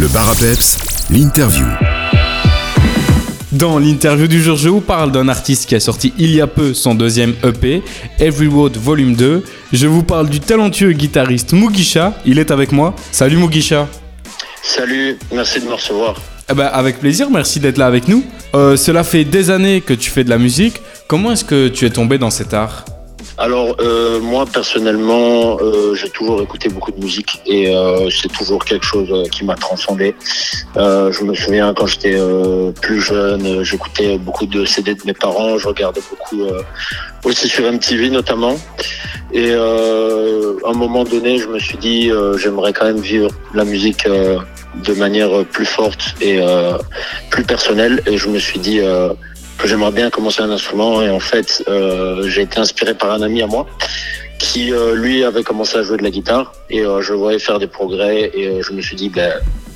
Le bar l'interview. Dans l'interview du jour, je vous parle d'un artiste qui a sorti il y a peu son deuxième EP, Every Word Volume 2. Je vous parle du talentueux guitariste Mugisha. Il est avec moi. Salut Mugisha. Salut, merci de me recevoir. Eh ben, avec plaisir, merci d'être là avec nous. Euh, cela fait des années que tu fais de la musique. Comment est-ce que tu es tombé dans cet art? Alors euh, moi personnellement, euh, j'ai toujours écouté beaucoup de musique et euh, c'est toujours quelque chose qui m'a transcendé. Je me souviens quand j'étais plus jeune, j'écoutais beaucoup de CD de mes parents, je regardais beaucoup aussi sur MTV notamment. Et à un moment donné, je me suis dit, j'aimerais quand même vivre la musique de manière plus forte et plus personnelle. Et je me suis dit j'aimerais bien commencer un instrument. Et en fait, euh, j'ai été inspiré par un ami à moi qui, euh, lui, avait commencé à jouer de la guitare. Et euh, je voyais faire des progrès. Et je me suis dit, ben,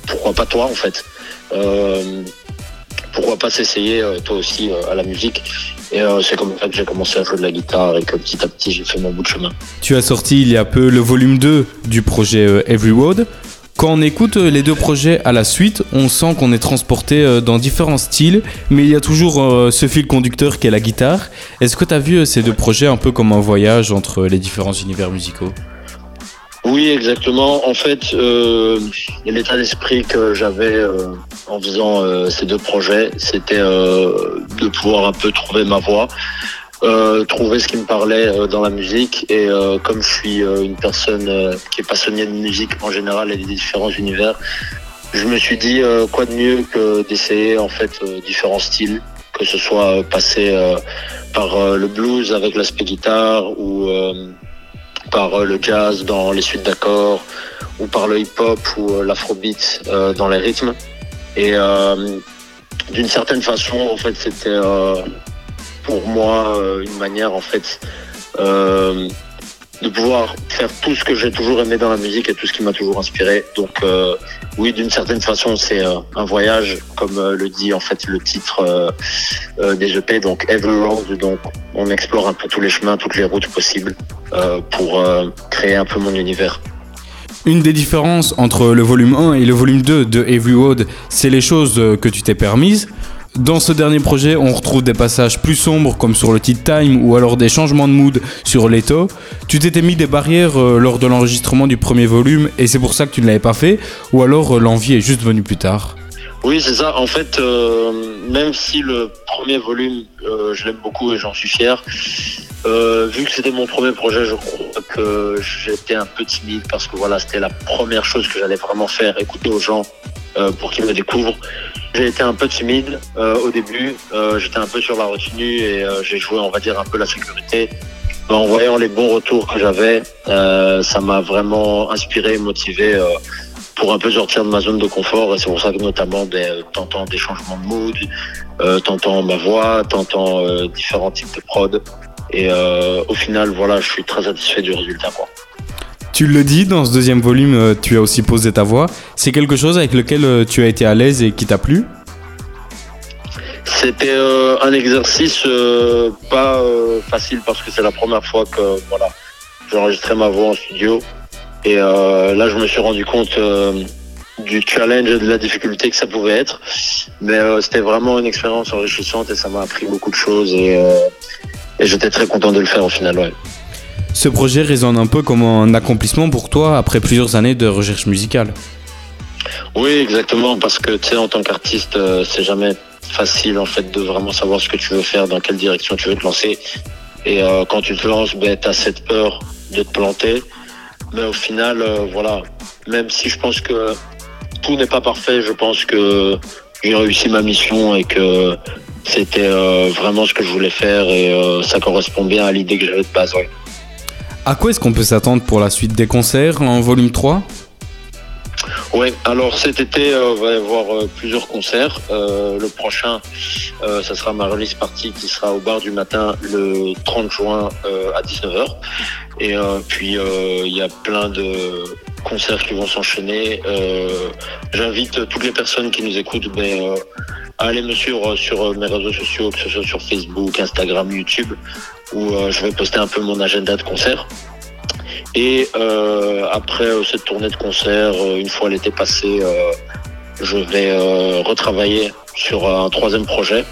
pourquoi pas toi, en fait? Pourquoi pas s'essayer, toi aussi, à la musique? Et c'est comme ça que j'ai commencé à jouer de la guitare et que petit à petit, j'ai fait mon bout de chemin. Tu as sorti il y a peu le volume 2 du projet Every Word. Quand on écoute euh, les deux projets à la suite, on sent qu'on est transporté euh, dans différents styles, mais il y a toujours euh, ce fil conducteur qui est la guitare. Est-ce que tu vu ces deux projets un peu comme un voyage entre les différents univers musicaux? Oui, exactement. En fait, l'état d'esprit que j'avais en faisant ces deux projets, c'était de pouvoir un peu trouver ma voie, trouver ce qui me parlait euh, dans la musique. Et euh, comme je suis euh, une personne euh, qui est passionnée de musique en général et des différents univers, je me suis dit euh, quoi de mieux que d'essayer en fait euh, différents styles, que ce soit euh, passer euh, par euh, le blues avec l'aspect guitare ou euh, par euh, le jazz dans les suites d'accords ou par le hip-hop ou euh, l'afrobeat euh, dans les rythmes. Et euh, d'une certaine façon, en fait, c'était euh, pour moi euh, une manière, en fait, euh, de pouvoir faire tout ce que j'ai toujours aimé dans la musique et tout ce qui m'a toujours inspiré. Donc, euh, oui, d'une certaine façon, c'est un voyage, comme le dit en fait le titre des EP, donc Every Road. Donc, on explore un peu tous les chemins, toutes les routes possibles pour créer un peu mon univers. Une des différences entre le volume 1 et le volume 2 de Every Word, c'est les choses que tu t'es permises. Dans ce dernier projet, on retrouve des passages plus sombres comme sur le Tea Time ou alors des changements de mood sur Leto. Tu t'étais mis des barrières euh, lors de l'enregistrement du premier volume et c'est pour ça que tu ne l'avais pas fait ou alors euh, l'envie est juste venue plus tard? Oui, c'est ça. En fait, euh, même si le premier volume, je l'aime beaucoup et j'en suis fier, vu que c'était mon premier projet, je crois que j'étais un peu timide parce que voilà, c'était la première chose que j'allais vraiment faire, écouter aux gens euh, pour qu'ils me découvrent. J'ai été un peu timide euh, au début, euh, j'étais un peu sur la retenue et j'ai joué, on va dire, un peu la sécurité. En voyant les bons retours que j'avais, ça m'a vraiment inspiré, motivé pour un peu sortir de ma zone de confort. Et c'est pour ça que notamment, ben, t'entends des changements de mood, euh, t'entends ma voix, t'entends euh, différents types de prod. Et au final, voilà, je suis très satisfait du résultat. Quoi. Tu le dis, dans ce deuxième volume, euh, tu as aussi posé ta voix. C'est quelque chose avec lequel euh, tu as été à l'aise et qui t'a plu? C'était euh, un exercice pas facile parce que c'est la première fois que voilà, j'enregistrais ma voix en studio. Et là, je me suis rendu compte du challenge et de la difficulté que ça pouvait être. Mais c'était vraiment une expérience enrichissante et ça m'a appris beaucoup de choses. Et, et j'étais très content de le faire au final. Ouais. Ce projet résonne un peu comme un accomplissement pour toi après plusieurs années de recherche musicale. Oui, exactement, parce que tu sais, en tant qu'artiste, euh, c'est jamais facile en fait de vraiment savoir ce que tu veux faire, dans quelle direction tu veux te lancer. Et euh, quand tu te lances, ben, tu as cette peur de te planter. Mais au final, euh, voilà, même si je pense que tout n'est pas parfait, je pense que j'ai réussi ma mission et que c'était vraiment ce que je voulais faire et ça correspond bien à l'idée que j'avais de base. À quoi est-ce qu'on peut s'attendre pour la suite des concerts en volume 3 Oui, alors cet été, euh, on va y avoir euh, plusieurs concerts. Euh, le prochain, ça sera ma release party qui sera au bar du matin le 30 juin à 19h. Et puis, il y a plein de concerts qui vont s'enchaîner. Euh, J'invite toutes les personnes qui nous écoutent ben, euh, à aller me suivre sur euh, mes réseaux sociaux, que ce soit sur Facebook, Instagram, YouTube, où je vais poster un peu mon agenda de concert. Et après cette tournée de concert, une fois l'été passé, je vais retravailler sur un troisième projet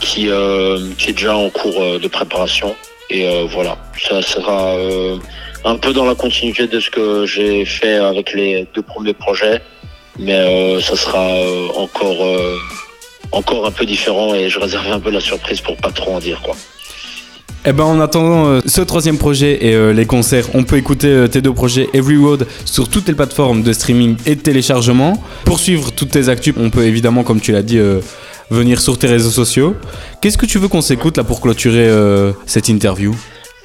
qui, est déjà en cours de préparation. Et voilà, ça sera un peu dans la continuité de ce que j'ai fait avec les deux premiers projets, mais euh, ça sera euh, encore, euh, encore un peu différent et je réserve un peu la surprise pour pas trop en dire quoi. Eh ben en attendant ce troisième projet et les concerts, on peut écouter tes deux projets Every Road sur toutes les plateformes de streaming et de téléchargement. Pour suivre toutes tes actus, on peut évidemment, comme tu l'as dit, venir sur tes réseaux sociaux. Qu'est-ce que tu veux qu'on s'écoute là pour clôturer cette interview?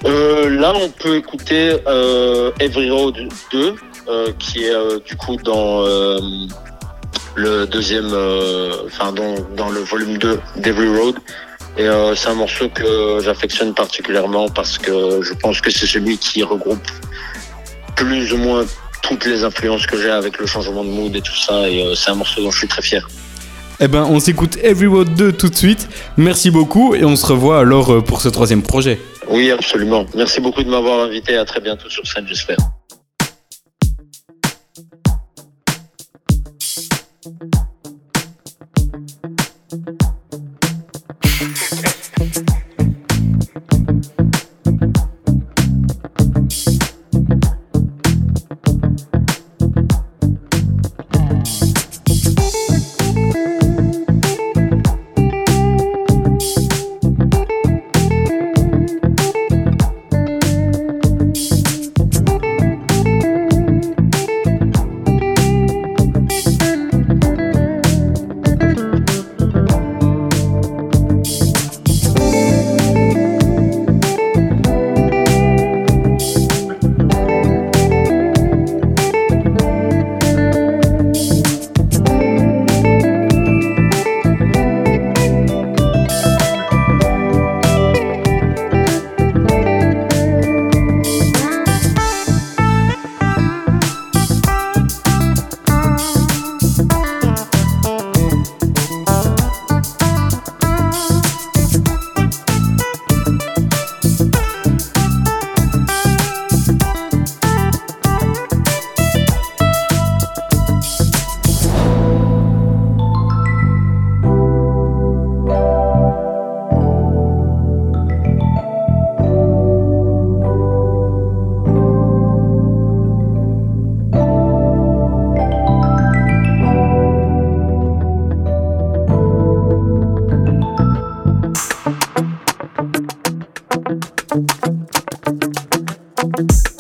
Euh, là, on peut écouter euh, Every Road 2, euh, qui est du coup dans le deuxième, enfin dans, le volume 2 d'Every Road. Et c'est un morceau que j'affectionne particulièrement parce que je pense que c'est celui qui regroupe plus ou moins toutes les influences que j'ai avec le changement de mood et tout ça. Et c'est un morceau dont je suis très fier. Eh ben on s'écoute Every Road 2 tout de suite. Merci beaucoup et on se revoit alors euh, pour ce troisième projet. Oui, absolument. Merci beaucoup de m'avoir invité. À très bientôt sur scène, j'espère. Thank you.